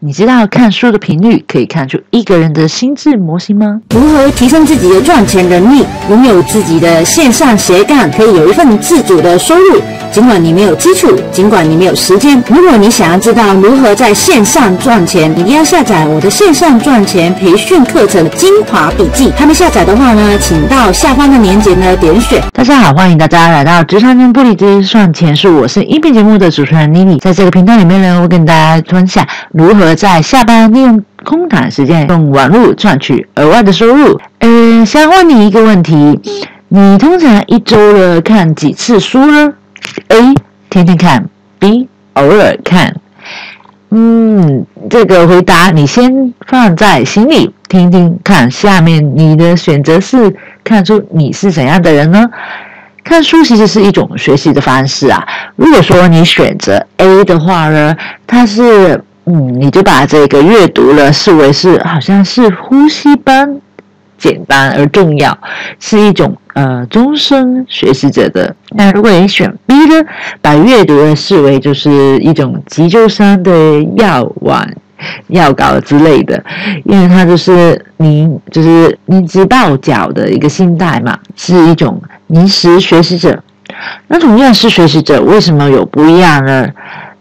你知道看书的频率可以看出一个人的心智模型吗？如何提升自己的赚钱能力，拥有自己的线上斜杠，可以有一份自主的收入？尽管你没有基础，尽管你没有时间，如果你想要知道如何在线上赚钱，一定要下载我的线上赚钱培训课程精华笔记。还没下载的话呢，请到下方的链接呢点选。大家好，欢迎大家来到职场人不离职赚钱术，我是音频节目的主持人妮妮，在这个频道里面呢，我跟大家分享如何在下班利用空档时间用网络赚取额外的收入。呃，想问你一个问题，你通常一周了看几次书呢？A 天天看，B 偶尔看。嗯，这个回答你先放在心里听听看。下面你的选择是看出你是怎样的人呢？看书其实是一种学习的方式啊。如果说你选择 A 的话呢，它是嗯，你就把这个阅读了视为是好像是呼吸般简单而重要，是一种。呃，终身学习者的那如果你选 B 呢，把阅读的视为就是一种急救商的药丸、药膏之类的，因为它就是你就是你只抱脚的一个心态嘛，是一种临时学习者。那同样是学习者，为什么有不一样呢？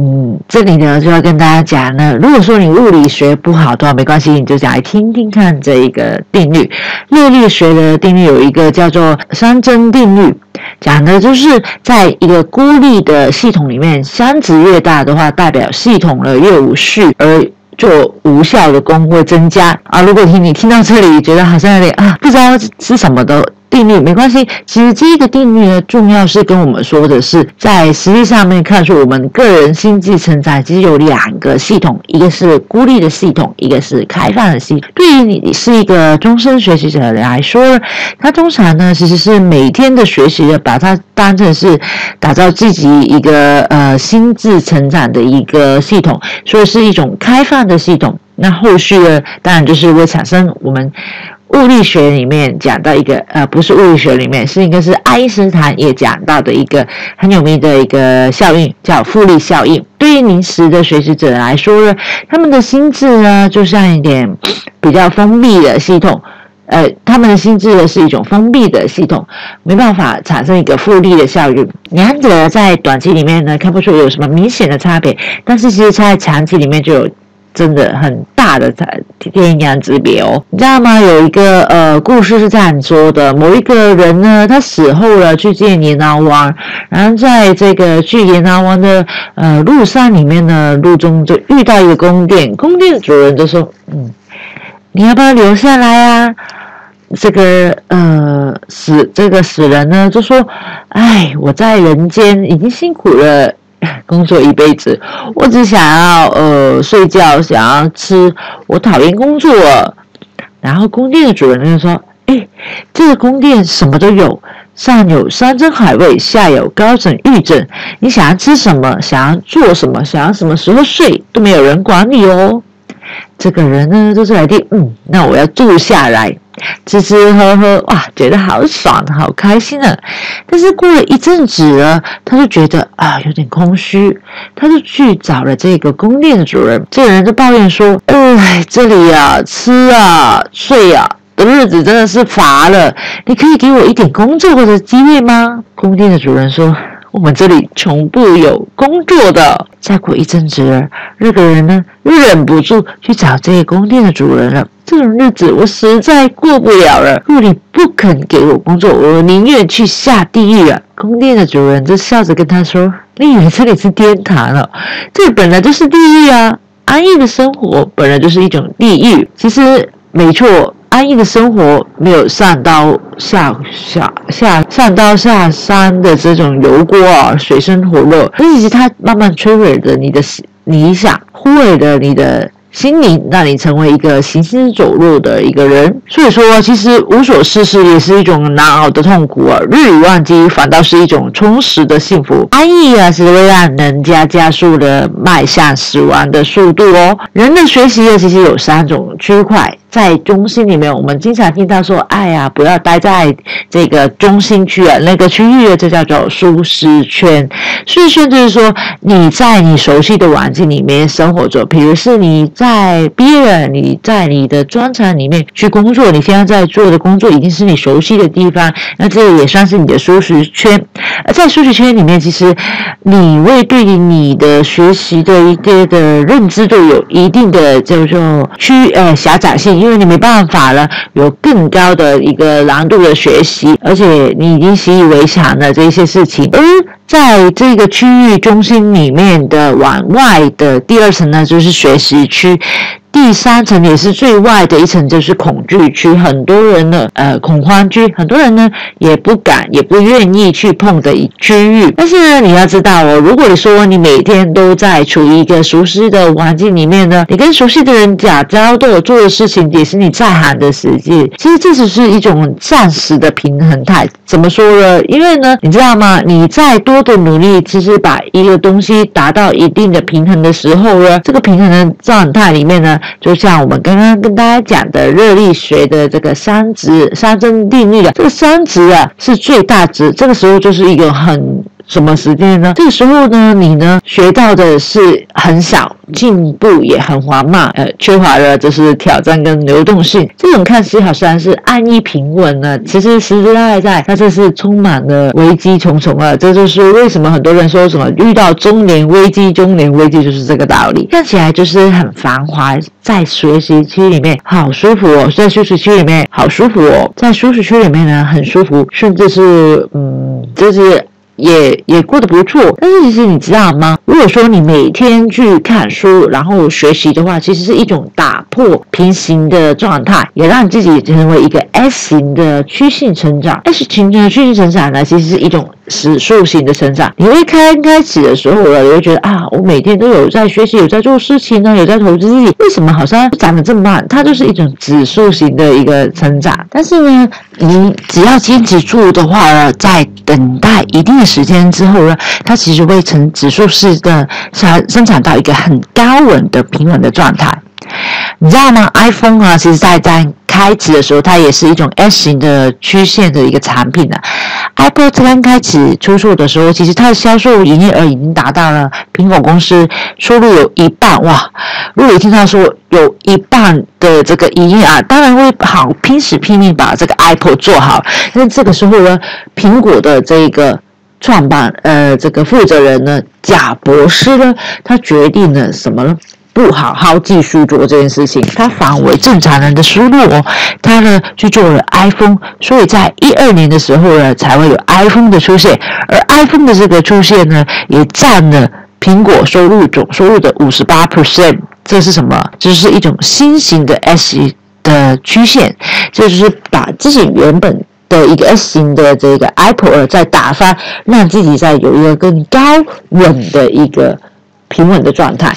嗯，这里呢就要跟大家讲呢，如果说你物理学不好的话，没关系，你就讲来听听看这一个定律。热力学的定律有一个叫做熵增定律，讲的就是在一个孤立的系统里面，熵值越大的话，代表系统呢越无序，而做无效的功会增加啊。如果听你听到这里，觉得好像有点啊，不知道是什么的。定律没关系，其实这个定律呢，重要是跟我们说的是，在实际上面看出我们个人心智成长，其实有两个系统，一个是孤立的系统，一个是开放的系统。对于你是一个终身学习者来说，他通常呢，其实是每天的学习的，把它当成是打造自己一个呃心智成长的一个系统，所以是一种开放的系统。那后续呢，当然就是会产生我们。物理学里面讲到一个，呃，不是物理学里面，是应该是爱因斯坦也讲到的一个很有名的一个效应，叫复利效应。对于临时的学习者来说呢，他们的心智呢，就像一点比较封闭的系统，呃，他们的心智呢是一种封闭的系统，没办法产生一个复利的效应。两者在短期里面呢，看不出有什么明显的差别，但是其实在长期里面就有。真的很大的天天壤之别哦，你知道吗？有一个呃故事是这样说的：某一个人呢，他死后了去见阎罗王，然后在这个去阎罗王的呃路上里面呢，路中就遇到一个宫殿，宫殿的主人就说：“嗯，你要不要留下来啊？”这个呃死这个死人呢就说：“哎，我在人间已经辛苦了。” 工作一辈子，我只想要呃睡觉，想要吃，我讨厌工作。然后宫殿的主人就说：“哎，这个宫殿什么都有，上有山珍海味，下有高枕玉枕，你想要吃什么，想要做什么，想要什么时候睡，都没有人管你哦。”这个人呢，就是来电，嗯，那我要住下来。吃吃喝喝，哇，觉得好爽，好开心啊！但是过了一阵子呢，他就觉得啊，有点空虚，他就去找了这个宫殿的主人。这个人就抱怨说：“哎，这里啊，吃啊，睡啊的日子真的是乏了，你可以给我一点工作或者机会吗？”宫殿的主人说。我们这里从不有工作的。再过一阵子，那个人呢又忍不住去找这个宫殿的主人了。这种日子我实在过不了了。如果你不肯给我工作，我宁愿去下地狱啊！宫殿的主人就笑着跟他说：“你以为这里是天堂了？这本来就是地狱啊！安逸的生活本来就是一种地狱。其实没错。”安逸的生活没有上刀下下下上刀下山的这种油锅啊，水深火热，以及它慢慢摧毁了你的理想，忽略了你的心灵，让你成为一个行尸走肉的一个人。所以说，其实无所事事也是一种难熬的痛苦啊，日理万机反倒是一种充实的幸福。安逸啊，是会让人家加速的迈向死亡的速度哦。人的学习啊，其实有三种区块。在中心里面，我们经常听到说：“哎呀，不要待在这个中心区啊，那个区域，这叫做舒适圈。舒适圈就是说你在你熟悉的环境里面生活着，比如是你在毕业，你在你的专长里面去工作，你现在在做的工作已经是你熟悉的地方，那这也算是你的舒适圈。而在舒适圈里面，其实你会对于你的学习的一个的认知度有一定的叫做区呃狭窄性。因为你没办法了，有更高的一个难度的学习，而且你已经习以为常的这些事情，而在这个区域中心里面的往外的第二层呢，就是学习区。to 第三层也是最外的一层，就是恐惧区。很多人呢，呃，恐慌区，很多人呢也不敢、也不愿意去碰的一区域。但是呢，你要知道哦，如果你说你每天都在处于一个熟悉的环境里面呢，你跟熟悉的人假交道做的事情，也是你在行的世界。其实这只是一种暂时的平衡态。怎么说呢？因为呢，你知道吗？你再多的努力，其实把一个东西达到一定的平衡的时候呢，这个平衡的状态里面呢。就像我们刚刚跟大家讲的热力学的这个三值三增定律的这个三值啊是最大值，这个时候就是一个很。什么时间呢？这个时候呢，你呢学到的是很少，进步也很缓慢，呃，缺乏了就是挑战跟流动性。这种看似好像是安逸平稳呢，其实实实在在，它这是充满了危机重重啊！这就是为什么很多人说什么遇到中年危机，中年危机就是这个道理。看起来就是很繁华，在学习区里面好舒服哦，在舒适区里面好舒服哦，在舒适区里面呢很舒服，甚至是嗯，就是。也也过得不错，但是其实你知道吗？如果说你每天去看书，然后学习的话，其实是一种打破平行的状态，也让自己成为一个 S 型的曲线成长。S 型的曲线成长呢，其实是一种指数型的成长。你会开开始的时候呢，你会觉得啊，我每天都有在学习，有在做事情呢，有在投资自己，为什么好像长得这么慢？它就是一种指数型的一个成长。但是呢，你只要坚持住的话呢，在等待一定的。时间之后呢，它其实会呈指数式的生生产到一个很高稳的平稳的状态，你知道吗？iPhone 啊，其实在在开始的时候，它也是一种 S 型的曲线的一个产品呢。Apple 刚开始出售的时候，其实它的销售营业额已经达到了苹果公司收入有一半哇！如果听到说有一半的这个营业啊，当然会好拼死拼命把这个 Apple 做好。但是这个时候呢，苹果的这个创办呃，这个负责人呢，贾博士呢，他决定了什么呢？不好好继续做这件事情，他反为正常人的思路哦，他呢去做了 iPhone，所以在一二年的时候呢，才会有 iPhone 的出现，而 iPhone 的这个出现呢，也占了苹果收入总收入的五十八 percent。这是什么？这是一种新型的 S 的曲线，这就是把自己原本。的一个 S 型的这个 Apple 在打发，让自己在有一个更高稳的一个平稳的状态。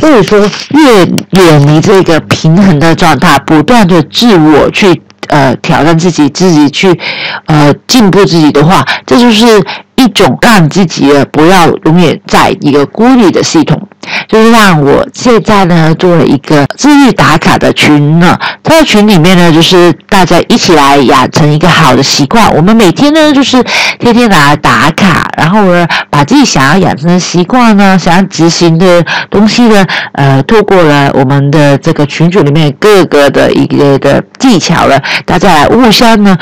所以说，越远离这个平衡的状态，不断的自我去呃挑战自己，自己去呃进步自己的话，这就是一种让自己不要永远在一个孤立的系统。就是让我现在呢做了一个自律打卡的群呢，在群里面呢，就是大家一起来养成一个好的习惯。我们每天呢，就是天天来打卡，然后呢，把自己想要养成的习惯呢，想要执行的东西呢，呃，透过了我们的这个群组里面各个的一个的技巧了，大家来互相呢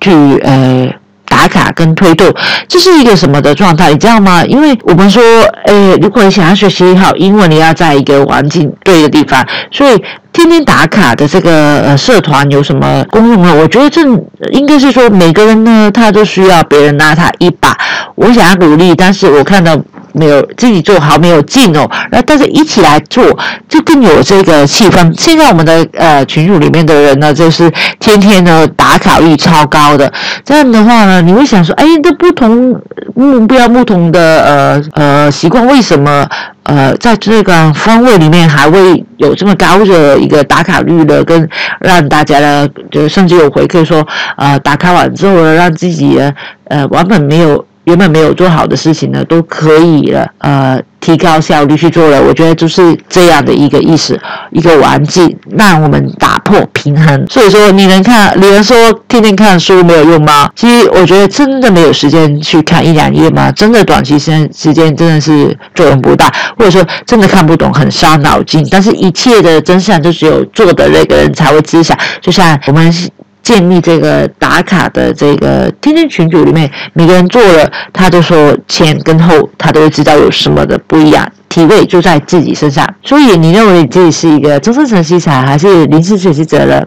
去呃。打卡跟推动，这是一个什么的状态？你知道吗？因为我们说，诶，如果你想要学习好英文，你要在一个环境对的地方，所以天天打卡的这个呃社团有什么功用呢？我觉得这应该是说，每个人呢，他都需要别人拉他一把。我想要努力，但是我看到。没有自己做好没有劲哦，那大家一起来做，就更有这个气氛。现在我们的呃群组里面的人呢，就是天天呢打卡率超高的。这样的话呢，你会想说，哎，这不同目标、不同的呃呃习惯，为什么呃在这个氛围里面还会有这么高的一个打卡率的？跟让大家呢，就甚至有回馈说，呃，打卡完之后呢，让自己呃完本没有。原本没有做好的事情呢，都可以了，呃，提高效率去做了。我觉得就是这样的一个意思，一个玩具，让我们打破平衡。所以说，你能看，你能说天天看书没有用吗？其实我觉得真的没有时间去看一两页吗？真的短期时间时间真的是作用不大，或者说真的看不懂，很伤脑筋。但是一切的真相就只有做的那个人才会知晓。就像我们。建立这个打卡的这个天天群组里面，每个人做了，他就说前跟后，他都会知道有什么的不一样，体位就在自己身上。所以你认为自己是一个终身学习者还是临时学习者呢？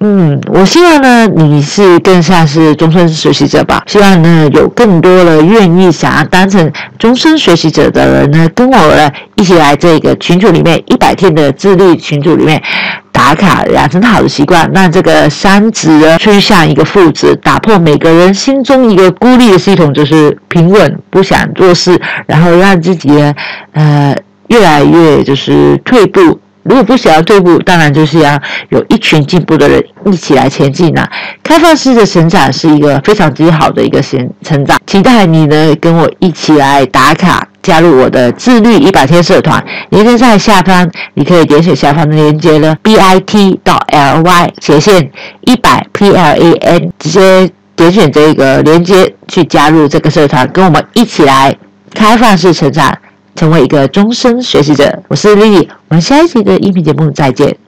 嗯，我希望呢你是更像是终身学习者吧。希望呢有更多的愿意想要当成终身学习者的人呢，跟我呢一起来这个群组里面一百天的自律群组里面。打卡养成好的习惯，让这个三值呢趋向一个负值，打破每个人心中一个孤立的系统，就是平稳不想做事，然后让自己呢呃越来越就是退步。如果不想要退步，当然就是要有一群进步的人一起来前进呐。开放式的成长是一个非常之好的一个成成长，期待你呢跟我一起来打卡。加入我的自律一百天社团，链接在下方，你可以点选下方的链接呢，b i t 到 l y 斜线一百 p l a n，直接点选这个链接去加入这个社团，跟我们一起来开放式成长，成为一个终身学习者。我是丽丽，我们下一期的音频节目再见。